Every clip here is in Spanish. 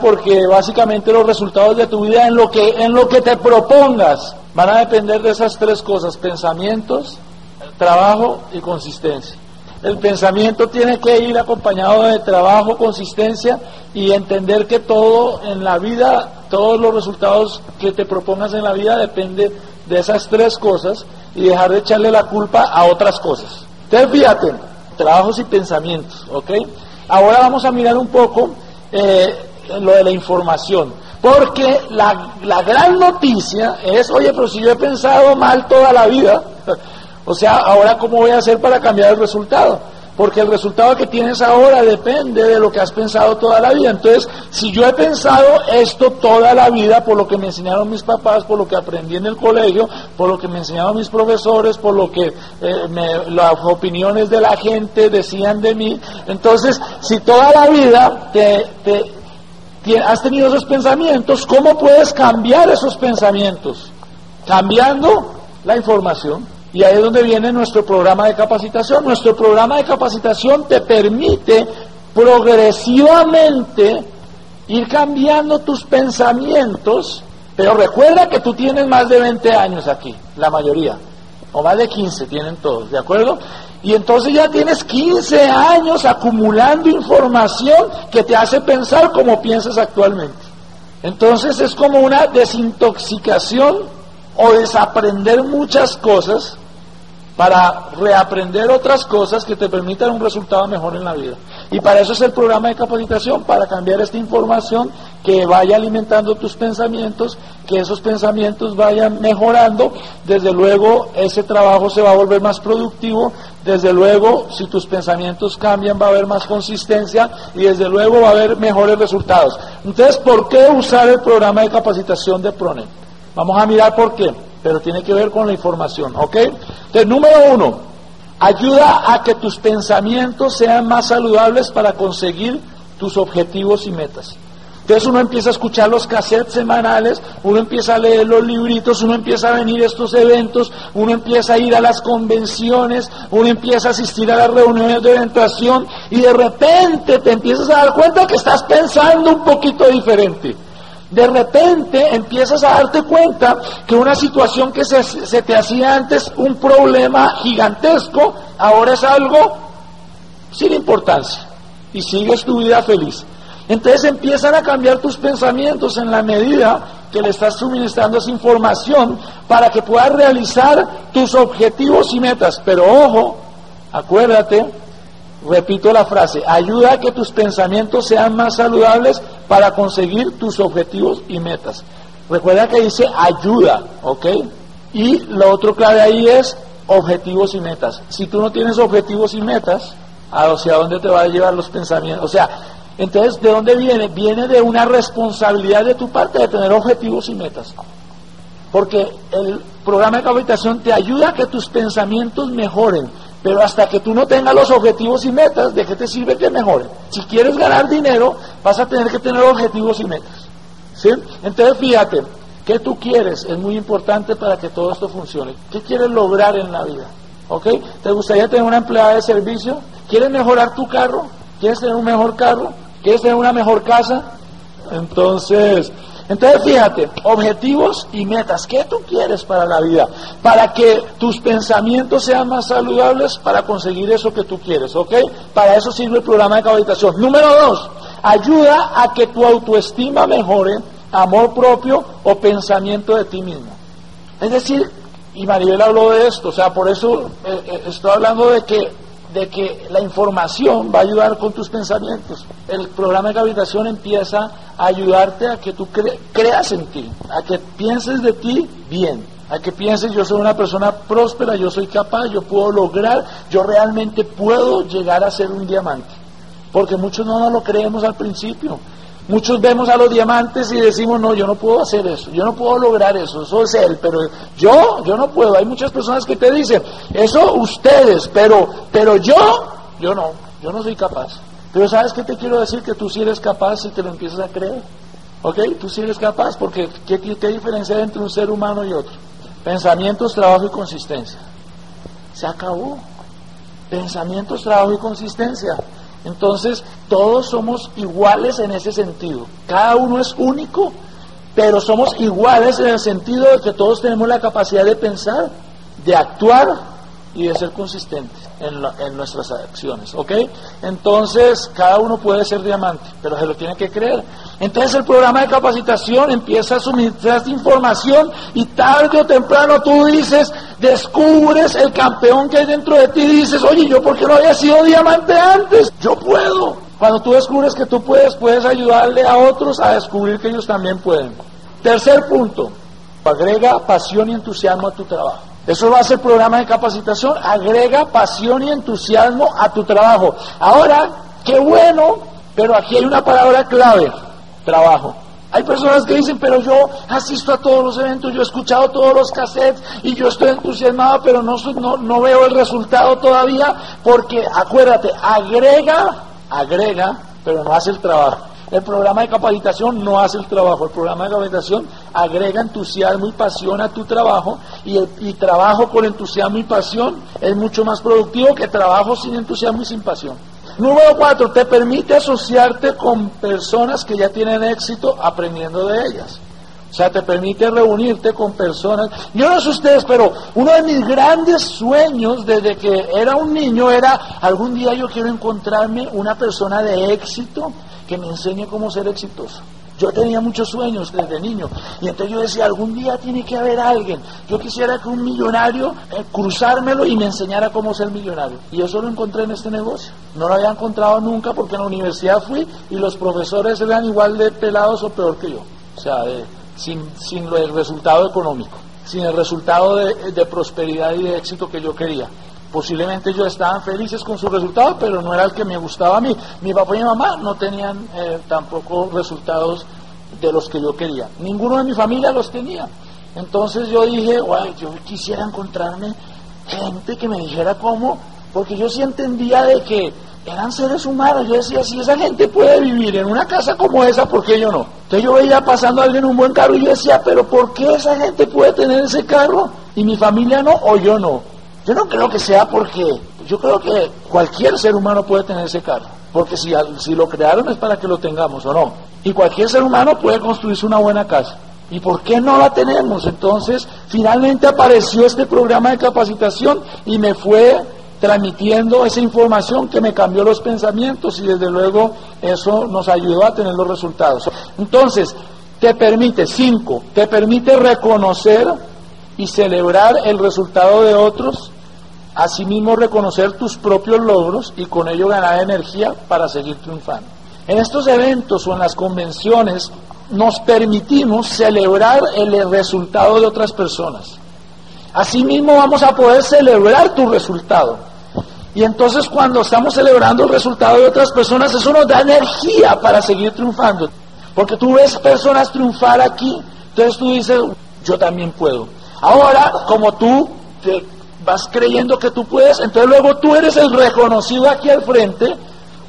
porque básicamente los resultados de tu vida en lo que en lo que te propongas van a depender de esas tres cosas, pensamientos, trabajo y consistencia. El pensamiento tiene que ir acompañado de trabajo, consistencia y entender que todo en la vida, todos los resultados que te propongas en la vida depende de esas tres cosas y dejar de echarle la culpa a otras cosas. Entonces fíjate, trabajos y pensamientos, ¿ok? Ahora vamos a mirar un poco eh, lo de la información. Porque la, la gran noticia es, oye, pero si yo he pensado mal toda la vida, o sea, ahora cómo voy a hacer para cambiar el resultado porque el resultado que tienes ahora depende de lo que has pensado toda la vida. Entonces, si yo he pensado esto toda la vida por lo que me enseñaron mis papás, por lo que aprendí en el colegio, por lo que me enseñaron mis profesores, por lo que eh, las opiniones de la gente decían de mí, entonces, si toda la vida te, has tenido esos pensamientos, ¿cómo puedes cambiar esos pensamientos? Cambiando la información. Y ahí es donde viene nuestro programa de capacitación. Nuestro programa de capacitación te permite progresivamente ir cambiando tus pensamientos, pero recuerda que tú tienes más de 20 años aquí, la mayoría, o más de 15 tienen todos, ¿de acuerdo? Y entonces ya tienes 15 años acumulando información que te hace pensar como piensas actualmente. Entonces es como una desintoxicación o desaprender muchas cosas para reaprender otras cosas que te permitan un resultado mejor en la vida. Y para eso es el programa de capacitación, para cambiar esta información que vaya alimentando tus pensamientos, que esos pensamientos vayan mejorando, desde luego ese trabajo se va a volver más productivo, desde luego si tus pensamientos cambian va a haber más consistencia y desde luego va a haber mejores resultados. Entonces, ¿por qué usar el programa de capacitación de PRONET? Vamos a mirar por qué pero tiene que ver con la información, ¿ok? Entonces, número uno, ayuda a que tus pensamientos sean más saludables para conseguir tus objetivos y metas. Entonces uno empieza a escuchar los cassettes semanales, uno empieza a leer los libritos, uno empieza a venir a estos eventos, uno empieza a ir a las convenciones, uno empieza a asistir a las reuniones de orientación y de repente te empiezas a dar cuenta que estás pensando un poquito diferente de repente empiezas a darte cuenta que una situación que se, te hacía antes un problema gigantesco, ahora es algo sin importancia y sigues tu vida feliz. Entonces empiezan a cambiar tus pensamientos en la medida que le estás suministrando esa información para que puedas realizar tus objetivos y metas. Pero ojo, acuérdate Repito la frase, ayuda a que tus pensamientos sean más saludables para conseguir tus objetivos y metas. Recuerda que dice ayuda, ¿ok? Y lo otro clave ahí es objetivos y metas. Si tú no tienes objetivos y metas, ¿hacia dónde te va a llevar los pensamientos? O sea, entonces, ¿de dónde viene? Viene de una responsabilidad de tu parte de tener objetivos y metas. Porque el programa de capacitación te ayuda a que tus pensamientos mejoren pero hasta que tú no tengas los objetivos y metas, ¿de qué te sirve que mejore? Si quieres ganar dinero, vas a tener que tener objetivos y metas. ¿Sí? Entonces fíjate, ¿qué tú quieres? Es muy importante para que todo esto funcione. ¿Qué quieres lograr en la vida? ¿Ok? ¿Te gustaría tener una empleada de servicio? ¿Quieres mejorar tu carro? ¿Quieres tener un mejor carro? ¿Quieres tener una mejor casa? Entonces, entonces fíjate, objetivos y metas, ¿qué tú quieres para la vida? Para que tus pensamientos sean más saludables para conseguir eso que tú quieres, ¿ok? Para eso sirve el programa de capacitación. Número dos, ayuda a que tu autoestima mejore, amor propio o pensamiento de ti mismo. Es decir, y Maribel habló de esto, o sea, por eso eh, eh, estoy hablando de que de que la información va a ayudar con tus pensamientos. El programa de capacitación empieza a ayudarte a que tú creas en ti, a que pienses de ti bien, a que pienses yo soy una persona próspera, yo soy capaz, yo puedo lograr, yo realmente puedo llegar a ser un diamante. Porque muchos no nos lo creemos al principio. Muchos vemos a los diamantes y decimos, no, yo no puedo hacer eso, yo no puedo lograr eso, eso es él, pero yo, yo no puedo. Hay muchas personas que te dicen, eso ustedes, pero, pero yo, yo no, yo no soy capaz. Pero ¿sabes qué te quiero decir? Que tú sí eres capaz y te lo empiezas a creer. ¿Ok? Tú sí eres capaz, porque ¿qué, qué diferencia hay entre un ser humano y otro? Pensamientos, trabajo y consistencia. Se acabó. Pensamientos, trabajo y consistencia. Entonces, todos somos iguales en ese sentido. Cada uno es único, pero somos iguales en el sentido de que todos tenemos la capacidad de pensar, de actuar y de ser consistentes en, nuestras acciones, ¿ok? Entonces, cada uno puede ser diamante, pero se lo tiene que creer. Entonces, el programa de capacitación empieza a suministrar información y tarde o temprano tú dices, descubres el campeón que hay dentro de ti y dices, oye, ¿yo por qué no había sido diamante antes? Yo puedo. Cuando tú descubres que tú puedes, puedes ayudarle a otros a descubrir que ellos también pueden. Tercer punto, agrega pasión y entusiasmo a tu trabajo. Eso va a ser programa de capacitación, agrega pasión y entusiasmo a tu trabajo. Ahora, qué bueno, pero aquí hay una palabra clave, trabajo. Hay personas que dicen, pero yo asisto a todos los eventos, yo he escuchado todos los cassettes y yo estoy entusiasmado, pero no, no, no veo el resultado todavía, porque acuérdate, agrega, agrega, pero no hace el trabajo. El programa de capacitación no hace el trabajo, el programa de capacitación agrega entusiasmo y pasión a tu trabajo y, el, trabajo con entusiasmo y pasión es mucho más productivo que trabajo sin entusiasmo y sin pasión. Número cuatro, te permite asociarte con personas que ya tienen éxito aprendiendo de ellas. O sea, te permite reunirte con personas. Yo no sé ustedes, pero uno de mis grandes sueños desde que era un niño era algún día yo quiero encontrarme una persona de éxito que me enseñe cómo ser exitoso. Yo tenía muchos sueños desde niño y entonces yo decía, algún día tiene que haber alguien. Yo quisiera que un millonario eh, cruzármelo y me enseñara cómo ser millonario. Y eso lo encontré en este negocio. No lo había encontrado nunca porque en la universidad fui y los profesores eran igual de pelados o peor que yo. O sea, sin, sin el resultado económico, sin el resultado de prosperidad y de éxito que yo quería. Posiblemente ellos estaban felices con su resultado, pero no era el que me gustaba a mí. Mi papá y mi mamá no tenían eh, tampoco resultados de los que yo quería. Ninguno de mi familia los tenía. Entonces yo dije, guay, yo quisiera encontrarme gente que me dijera cómo, porque yo sí entendía de que eran seres humanos. Yo decía, si esa gente puede vivir en una casa como esa, ¿por qué yo no? Entonces yo veía pasando a alguien un buen carro y yo decía, pero ¿por qué esa gente puede tener ese carro y mi familia no o yo no? Yo no creo que sea porque, yo creo que cualquier ser humano puede tener ese carro, porque si, si lo crearon es para que lo tengamos o no. Y cualquier ser humano puede construirse una buena casa. ¿Y por qué no la tenemos? Entonces, finalmente apareció este programa de capacitación y me fue transmitiendo esa información que me cambió los pensamientos y desde luego eso nos ayudó a tener los resultados. Entonces, te permite, cinco, te permite reconocer y celebrar el resultado de otros Asimismo, reconocer tus propios logros y con ello ganar energía para seguir triunfando. En estos eventos o en las convenciones nos permitimos celebrar el resultado de otras personas. Asimismo vamos a poder celebrar tu resultado. Y entonces cuando estamos celebrando el resultado de otras personas, eso nos da energía para seguir triunfando. Porque tú ves personas triunfar aquí, entonces tú dices, yo también puedo. Ahora, como tú te vas creyendo que tú puedes, entonces luego tú eres el reconocido aquí al frente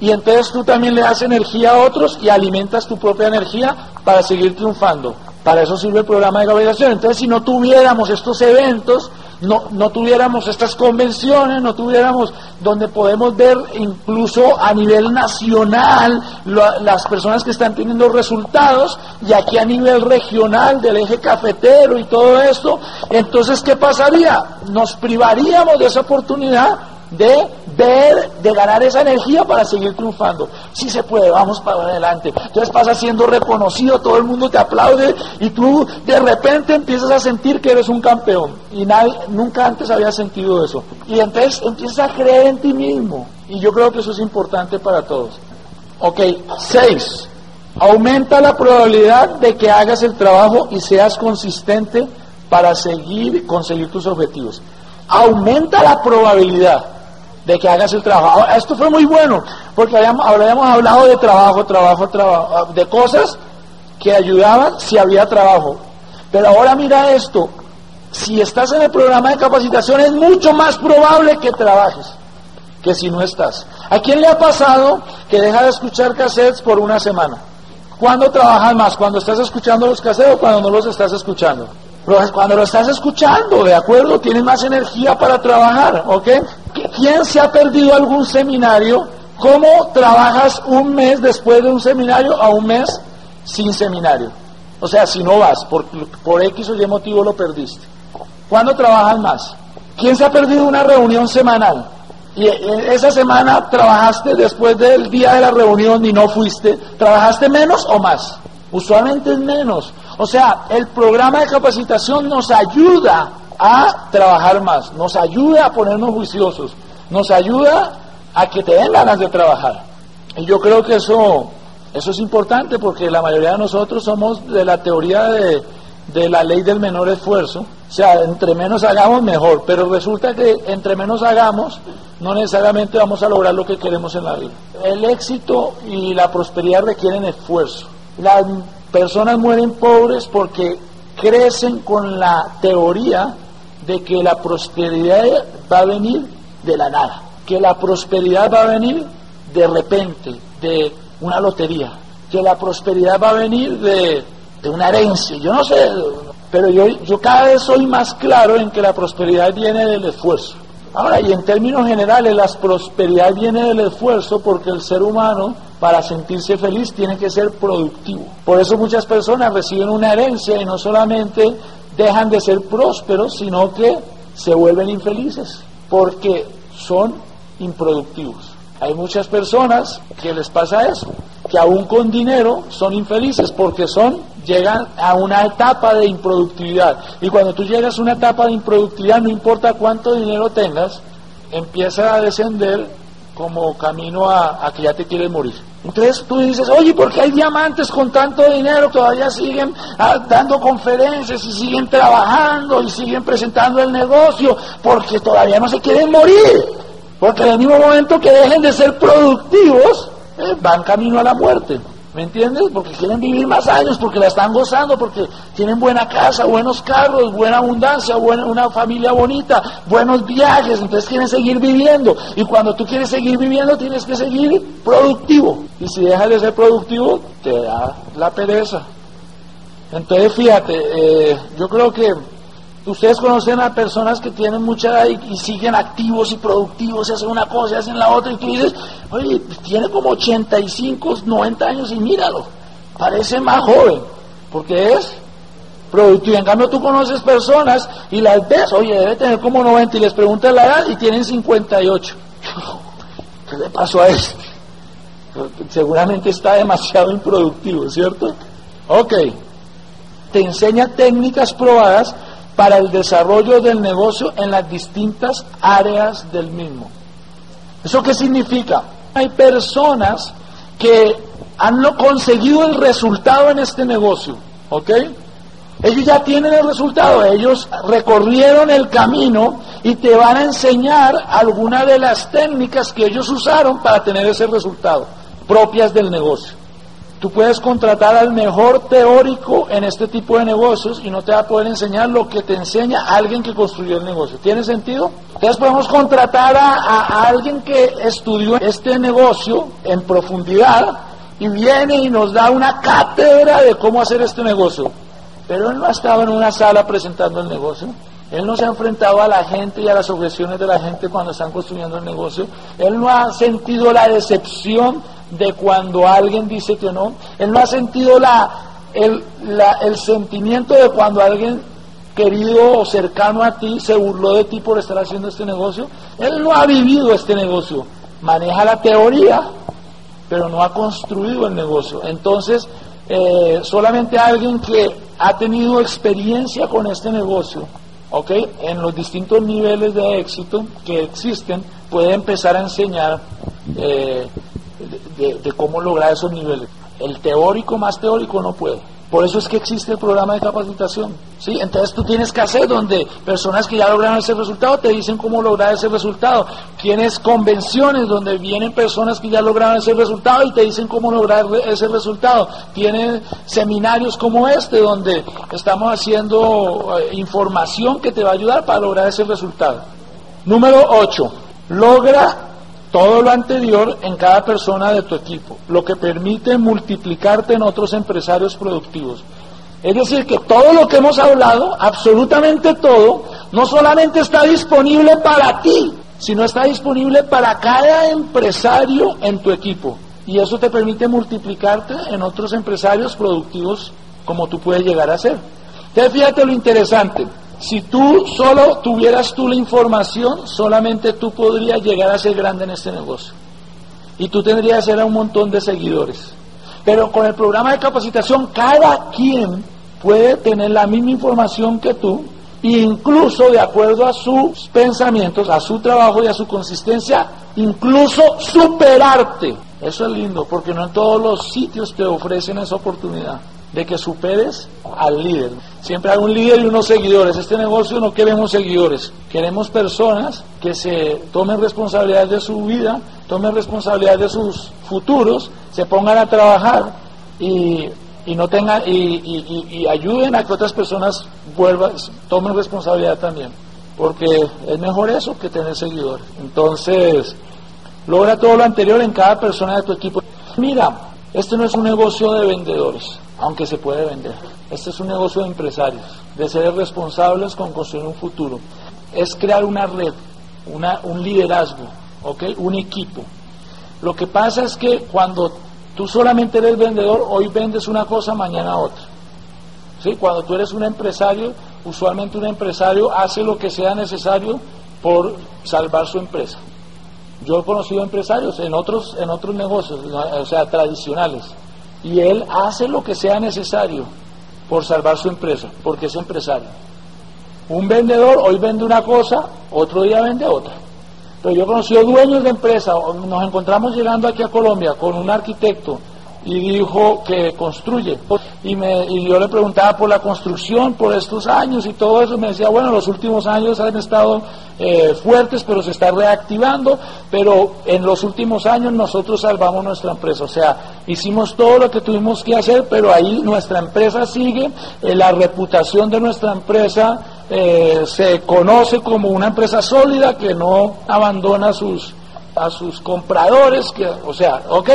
y entonces tú también le das energía a otros y alimentas tu propia energía para seguir triunfando. Para eso sirve el programa de globalización. Entonces si no tuviéramos estos eventos, no, no tuviéramos estas convenciones, no tuviéramos donde podemos ver incluso a nivel nacional las personas que están teniendo resultados y aquí a nivel regional del eje cafetero y todo esto, entonces ¿qué pasaría? Nos privaríamos de esa oportunidad de ver, de ganar esa energía para seguir triunfando. Si se puede, vamos para adelante. Entonces pasa siendo reconocido, todo el mundo te aplaude y tú de repente empiezas a sentir que eres un campeón. Y nadie, nunca antes había sentido eso. Y entonces empiezas a creer en ti mismo. Y yo creo que eso es importante para todos. Ok, seis. Aumenta la probabilidad de que hagas el trabajo y seas consistente para seguir conseguir tus objetivos. Aumenta la probabilidad de que hagas el trabajo. esto fue muy bueno, porque habíamos, habíamos hablado de trabajo, trabajo, trabajo, de cosas que ayudaban si había trabajo. Pero ahora mira esto, si estás en el programa de capacitación es mucho más probable que trabajes que si no estás. ¿A quién le ha pasado que deja de escuchar cassettes por una semana? ¿Cuándo trabajas más? ¿Cuando estás escuchando los cassettes o cuando no los estás escuchando? cuando lo estás escuchando, ¿de acuerdo? Tienes más energía para trabajar, ¿ok? ¿Quién se ha perdido algún seminario ¿Cómo trabajas un mes después de un seminario a un mes sin seminario? O sea, si no vas, por, por X o Y motivo lo perdiste. ¿Cuándo trabajas más? ¿Quién se ha perdido una reunión semanal? Y esa semana trabajaste después del día de la reunión y no fuiste, ¿trabajaste menos o más? Usualmente es menos. O sea, el programa de capacitación nos ayuda a trabajar más, nos ayuda a ponernos juiciosos, nos ayuda a que te den ganas de trabajar. Y yo creo que eso, eso es importante porque la mayoría de nosotros somos de la teoría de, de la ley del menor esfuerzo. O sea, entre menos hagamos mejor, pero resulta que entre menos hagamos, no necesariamente vamos a lograr lo que queremos en la vida. El éxito y la prosperidad requieren esfuerzo. Las personas mueren pobres porque crecen con la teoría de que la prosperidad va a venir de la nada, que la prosperidad va a venir de repente, de una lotería, que la prosperidad va a venir de, de una herencia, yo no sé, pero yo, yo cada vez soy más claro en que la prosperidad viene del esfuerzo. Ahora, y en términos generales, la prosperidad viene del esfuerzo porque el ser humano, para sentirse feliz, tiene que ser productivo. Por eso muchas personas reciben una herencia y no solamente dejan de ser prósperos, sino que se vuelven infelices, porque son improductivos. Hay muchas personas que les pasa eso, que aún con dinero son infelices porque son llegan a una etapa de improductividad. Y cuando tú llegas a una etapa de improductividad, no importa cuánto dinero tengas, empieza a descender como camino a, que ya te quieres morir. Entonces tú dices, oye, ¿por qué hay diamantes con tanto dinero todavía siguen ah, dando conferencias y siguen trabajando y siguen presentando el negocio? Porque todavía no se quieren morir. Porque en el mismo momento que dejen de ser productivos, eh, van camino a la muerte. ¿Me entiendes? Porque quieren vivir más años, porque la están gozando, porque tienen buena casa, buenos carros, buena abundancia, buena, una familia bonita, buenos viajes, entonces quieren seguir viviendo. Y cuando tú quieres seguir viviendo, tienes que seguir productivo. Y si dejas de ser productivo, te da la pereza. Entonces, fíjate, eh, yo creo que Ustedes conocen a personas que tienen mucha edad y, siguen activos y productivos, y hacen una cosa y hacen la otra, y tú dices, oye, tiene como 85, 90 años y míralo, parece más joven, porque es productivo. En cambio, tú conoces personas y las ves, oye, debe tener como 90 y les preguntas la edad y tienen 58. ¿Qué le pasó a este? Seguramente está demasiado improductivo, ¿cierto? Ok, te enseña técnicas probadas para el desarrollo del negocio en las distintas áreas del mismo. ¿Eso qué significa? Hay personas que han conseguido el resultado en este negocio, ¿ok? Ellos ya tienen el resultado, ellos recorrieron el camino y te van a enseñar algunas de las técnicas que ellos usaron para tener ese resultado, propias del negocio. Tú puedes contratar al mejor teórico en este tipo de negocios y no te va a poder enseñar lo que te enseña alguien que construyó el negocio. ¿Tiene sentido? Entonces podemos contratar a, alguien que estudió este negocio en profundidad y viene y nos da una cátedra de cómo hacer este negocio. Pero él no ha estado en una sala presentando el negocio. Él no se ha enfrentado a la gente y a las objeciones de la gente cuando están construyendo el negocio. Él no ha sentido la decepción de cuando alguien dice que no. Él no ha sentido la, el, el sentimiento de cuando alguien querido o cercano a ti se burló de ti por estar haciendo este negocio. Él no ha vivido este negocio. Maneja la teoría, pero no ha construido el negocio. Entonces, eh, solamente alguien que ha tenido experiencia con este negocio, ¿ok? En los distintos niveles de éxito que existen, puede empezar a enseñar eh, de, cómo lograr esos niveles. El teórico más teórico no puede. Por eso es que existe el programa de capacitación. ¿sí? Entonces tú tienes que hacer donde personas que ya lograron ese resultado te dicen cómo lograr ese resultado. Tienes convenciones donde vienen personas que ya lograron ese resultado y te dicen cómo lograr ese resultado. Tienes seminarios como este donde estamos haciendo eh, información que te va a ayudar para lograr ese resultado. Número 8. Logra todo lo anterior en cada persona de tu equipo, lo que permite multiplicarte en otros empresarios productivos. Es decir, que todo lo que hemos hablado, absolutamente todo, no solamente está disponible para ti, sino está disponible para cada empresario en tu equipo. Y eso te permite multiplicarte en otros empresarios productivos como tú puedes llegar a ser. Entonces fíjate lo interesante. Si tú solo tuvieras tú la información, solamente tú podrías llegar a ser grande en este negocio. Y tú tendrías a un montón de seguidores. Pero con el programa de capacitación, cada quien puede tener la misma información que tú, incluso de acuerdo a sus pensamientos, a su trabajo y a su consistencia, incluso superarte. Eso es lindo, porque no en todos los sitios te ofrecen esa oportunidad de que superes al líder. Siempre hay un líder y unos seguidores. Este negocio no queremos seguidores, queremos personas que se tomen responsabilidad de su vida, tomen responsabilidad de sus futuros, se pongan a trabajar y, no tengan y, ayuden a que otras personas vuelvan, tomen responsabilidad también, porque es mejor eso que tener seguidores. Entonces, logra todo lo anterior en cada persona de tu equipo. Mira, este no es un negocio de vendedores aunque se puede vender. Este es un negocio de empresarios, de ser responsables con construir un futuro. Es crear una red, una, un liderazgo, ¿okay? un equipo. Lo que pasa es que cuando tú solamente eres vendedor, hoy vendes una cosa, mañana otra. ¿Sí? Cuando tú eres un empresario, usualmente un empresario hace lo que sea necesario por salvar su empresa. Yo he conocido empresarios en otros, en otros negocios, o sea, tradicionales, y él hace lo que sea necesario por salvar su empresa, porque es empresario. Un vendedor hoy vende una cosa, otro día vende otra. Pero yo he conocido dueños de empresa, nos encontramos llegando aquí a Colombia con un arquitecto y dijo que construye. Y, me, y yo le preguntaba por la construcción, por estos años y todo eso. Me decía, bueno, los últimos años han estado eh, fuertes, pero se está reactivando. Pero en los últimos años nosotros salvamos nuestra empresa. O sea, hicimos todo lo que tuvimos que hacer, pero ahí nuestra empresa sigue. Eh, la reputación de nuestra empresa eh, se conoce como una empresa sólida que no abandona sus, a sus compradores. Que, o sea, ¿ok?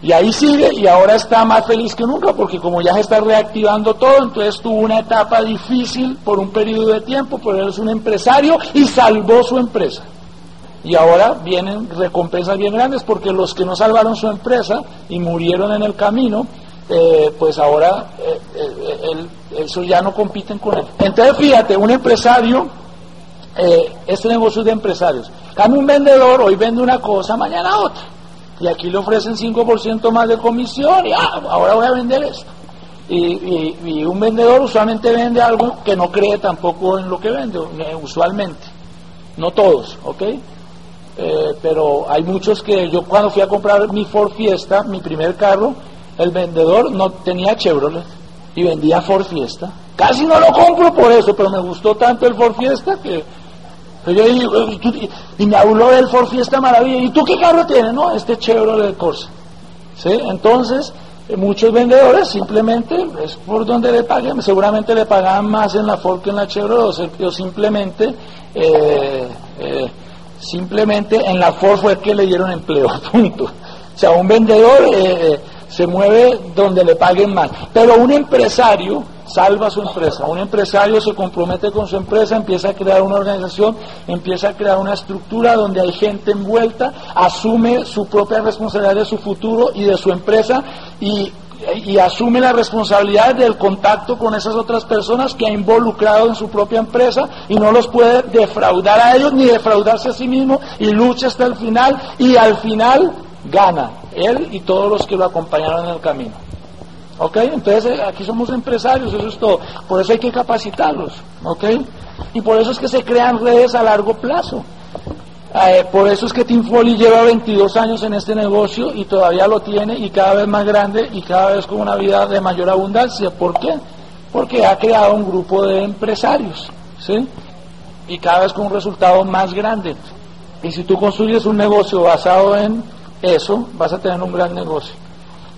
Y ahí sigue y ahora está más feliz que nunca porque como ya se está reactivando todo, entonces tuvo una etapa difícil por un periodo de tiempo, pero él es un empresario y salvó su empresa. Y ahora vienen recompensas bien grandes porque los que no salvaron su empresa y murieron en el camino, eh, pues ahora eh, eh, eso ya no compiten con él. Entonces fíjate, un empresario, este negocio es de empresarios. Cambia un vendedor, hoy vende una cosa, mañana otra y aquí le ofrecen 5% más de comisión y ah, ahora voy a vender esto. Y, un vendedor usualmente vende algo que no cree tampoco en lo que vende, eh, usualmente. No todos, ¿ok? Eh, pero hay muchos que yo cuando fui a comprar mi Ford Fiesta, mi primer carro, el vendedor no tenía Chevrolet y vendía Ford Fiesta. Casi no lo compro por eso, pero me gustó tanto el Ford Fiesta que y, me habló del Ford Fiesta Maravilla. ¿Y tú qué carro tienes? No, este Chevrolet Corsa. ¿Sí? Entonces, eh, muchos vendedores simplemente es por donde le paguen. Seguramente le pagaban más en la Ford que en la Chevrolet. O simplemente, eh, eh, simplemente en la Ford fue que le dieron empleo. Punto. O sea, un vendedor se mueve donde le paguen más. Pero un empresario salva su empresa. Un empresario se compromete con su empresa, empieza a crear una organización, empieza a crear una estructura donde hay gente envuelta, asume su propia responsabilidad de su futuro y de su empresa y, asume la responsabilidad del contacto con esas otras personas que ha involucrado en su propia empresa y no los puede defraudar a ellos ni defraudarse a sí mismo y lucha hasta el final y al final gana él y todos los que lo acompañaron en el camino. ¿Ok? Entonces eh, aquí somos empresarios, eso es todo. Por eso hay que capacitarlos. ¿Ok? Y por eso es que se crean redes a largo plazo. Eh, por eso es que Tim Foley lleva 22 años en este negocio y todavía lo tiene y cada vez más grande y cada vez con una vida de mayor abundancia. ¿Por qué? Porque ha creado un grupo de empresarios. ¿Sí? Y cada vez con un resultado más grande. Y si tú construyes un negocio basado en eso, vas a tener un gran negocio.